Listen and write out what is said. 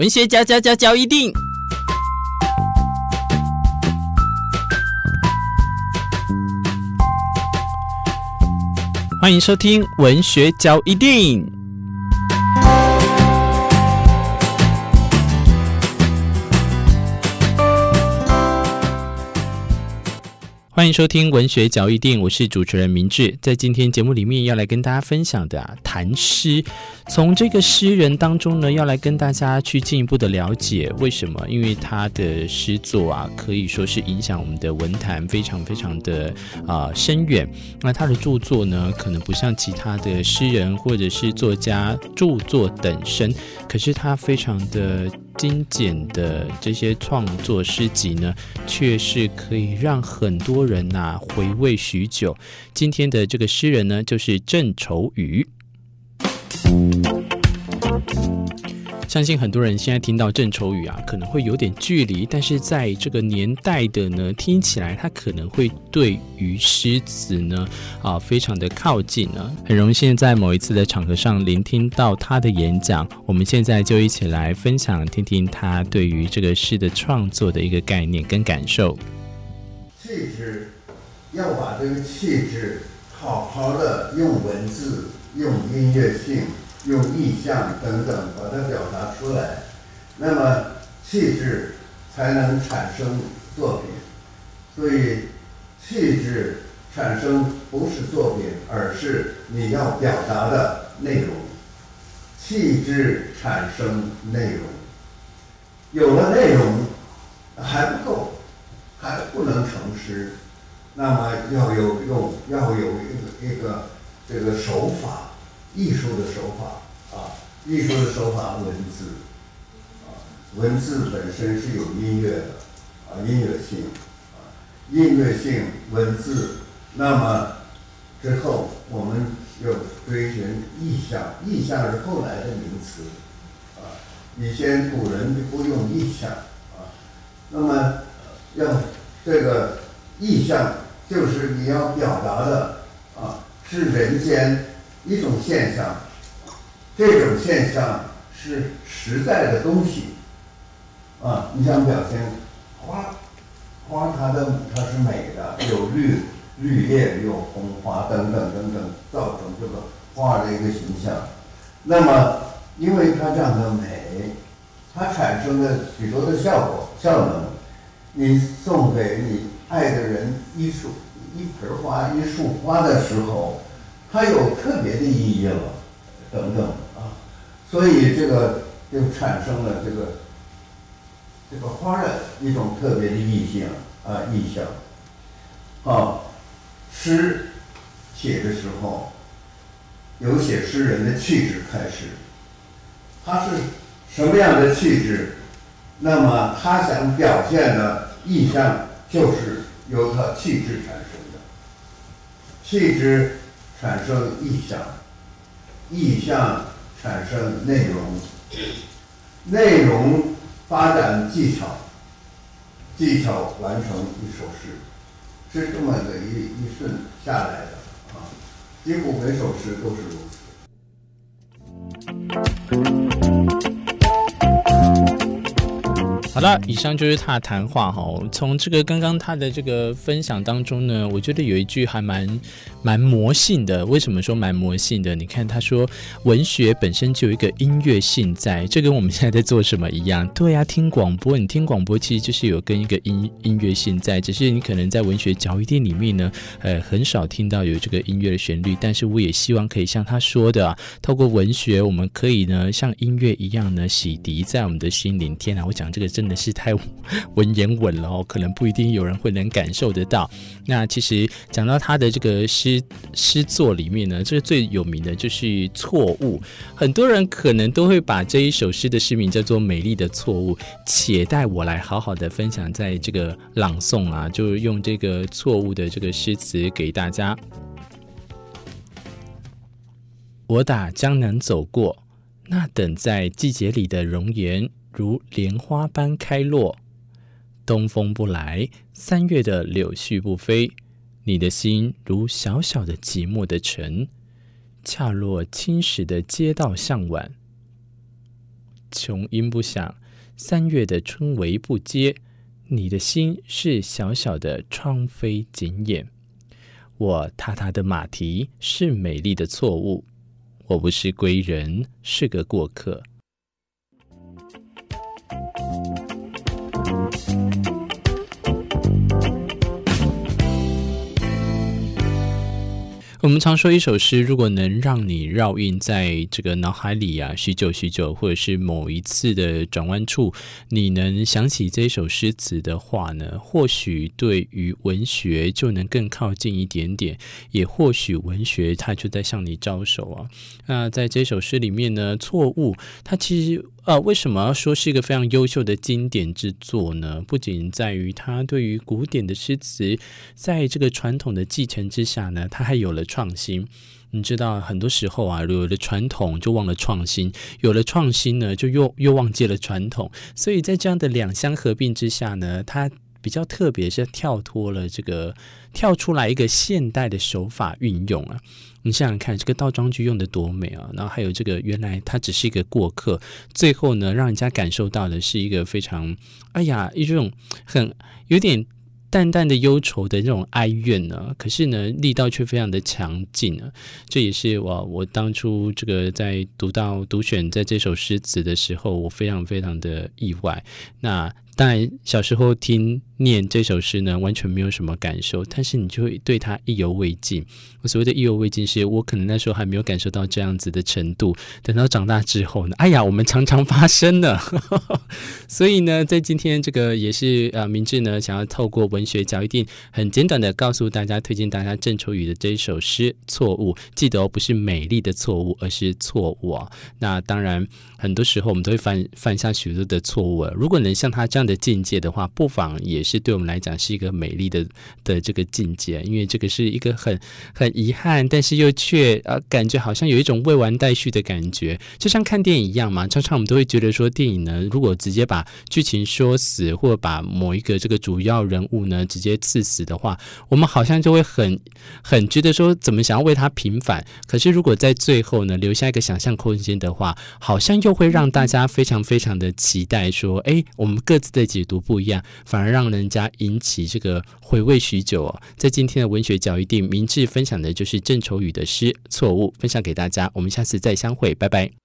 文学嚼嚼嚼嚼一定，欢迎收听文学交一定。欢迎收听文学嚼一錠，我是主持人明志。在今天节目里面要来跟大家分享的啊，谈诗，从这个诗人当中呢，要来跟大家去进一步的了解为什么？因为他的诗作啊，可以说是影响我们的文坛非常非常的啊、深远。那他的著作呢，可能不像其他的诗人或者是作家著作等身，可是他非常的。精简的这些创作诗集呢，却是可以让很多人呐、回味许久。今天的这个诗人呢，就是郑愁予。相信很多人现在听到郑愁予啊，可能会有点距离，但是在这个年代的呢，听起来他可能会对于诗词呢啊非常的靠近呢。很荣幸在某一次的场合上聆听到他的演讲，我们现在就一起来分享，听听他对于这个诗的创作的一个概念跟感受。气质，要把这个气质好好的用文字、用音乐性。用意象等等把它表达出来，那么气质才能产生作品。所以气质产生不是作品，而是你要表达的内容。气质产生内容，有了内容还不够，还不能成诗。那么要有用，要有一个一个这个手法。艺术的手法啊，艺术的手法，文字啊，文字本身是有音乐的啊，音乐性啊，音乐性文字。那么之后我们又追寻意象，意象是后来的名词啊。以前古人就不用意象啊。那么要这个意象，就是你要表达的啊，是人间。一种现象，这种现象是实在的东西，啊，你想表现花，花它的它是美的，有绿绿叶，有红花等等等等，造成这个花的一个形象。那么，因为它长得美，它产生了许多的效果效能。你送给你爱的人一束一盆花一束花的时候。它有特别的意义了，等等啊，所以这个就产生了这个这个花的一种特别的意象啊，意象。啊，诗写的时候，有写诗人的气质开始，他是什么样的气质，那么他想表现的意象就是由他气质产生的，气质。产生意象，意象产生内容，内容发展技巧，技巧完成一首诗，是这么的一一顺下来的。啊，几乎每首诗都是如此。好了，以上就是他的谈话哈。从这个刚刚他的这个分享当中呢，我觉得有一句还蛮蛮魔性的。为什么说蛮魔性的？你看他说，文学本身就有一个音乐性在，这跟我们现在在做什么一样？对呀、啊，听广播，你听广播其实就是有跟一个音音乐性在，只是你可能在文学嚼一錠里面呢，呃，很少听到有这个音乐的旋律。但是我也希望可以像他说的、啊，透过文学，我们可以呢像音乐一样呢洗涤在我们的心灵。天哪，我讲这个真的。是太文言文了哦，可能不一定有人会能感受得到。那其实讲到他的这个诗诗作里面呢，这个最有名的就是错误。很多人可能都会把这一首诗的诗名叫做《美丽的错误》，且待我来好好的分享，在这个朗诵啊，就用这个错误的这个诗词给大家。我打江南走过，那等在季节里的容颜。如莲花般开落，东风不来，三月的柳絮不飞，你的心如小小的寂寞的城，恰落青石的街道向晚。琼音不响，三月的春雷不接。你的心是小小的窗扉紧掩，我踏踏的马蹄是美丽的错误。我不是归人，是个过客。我们常说，一首诗如果能让你绕印在这个脑海里啊，许久许久，或者是某一次的转弯处，你能想起这首诗词的话呢，或许对于文学就能更靠近一点点，也或许文学它就在向你招手啊。那在这首诗里面呢，错误，它其实。呃，为什么要说是一个非常优秀的经典之作呢？不仅在于它对于古典的诗词，在这个传统的继承之下呢，它还有了创新。你知道，很多时候啊，有了传统就忘了创新，有了创新呢，就又又忘记了传统。所以在这样的两相合并之下呢，它比较特别，是跳脱了这个，跳出来一个现代的手法运用啊。你想想看，这个倒装句用得多美啊！然后还有这个，原来他只是一个过客，最后呢，让人家感受到的是一个非常，哎呀，一种很有点淡淡的忧愁的这种哀怨呢。可是呢，力道却非常的强劲啊！这也是我我当初这个在读到读选在这首诗词的时候，我非常非常的意外。那当然，小时候听。念这首诗呢，完全没有什么感受，但是你就会对它意犹未尽。我所谓的意犹未尽，是我可能那时候还没有感受到这样子的程度。等到长大之后呢，哎呀，我们常常发生的。所以呢，在今天这个也是呃，明志呢想要透过文学角一定很简短的告诉大家，推荐大家郑愁予的这一首诗《错误》。记得哦，不是美丽的错误，而是错误啊。那当然，很多时候我们都会犯犯下许多的错误。如果能像他这样的的境界的话，不妨也是。对我们来讲是一个美丽的的这个境界，因为这个是一个很很遗憾，但是又却呃感觉好像有一种未完待续的感觉，就像看电影一样嘛。常常我们都会觉得说，电影呢，如果直接把剧情说死，或把某一个这个主要人物呢直接刺死的话，我们好像就会很很觉得说，怎么想要为他平反。可是如果在最后呢留下一个想象空间的话，好像又会让大家非常非常的期待说，哎，我们各自的解读不一样，反而让。人家引起这个回味许久哦，在今天的文学角一定明智分享的就是郑愁予的诗《错误》，分享给大家。我们下次再相会，拜拜。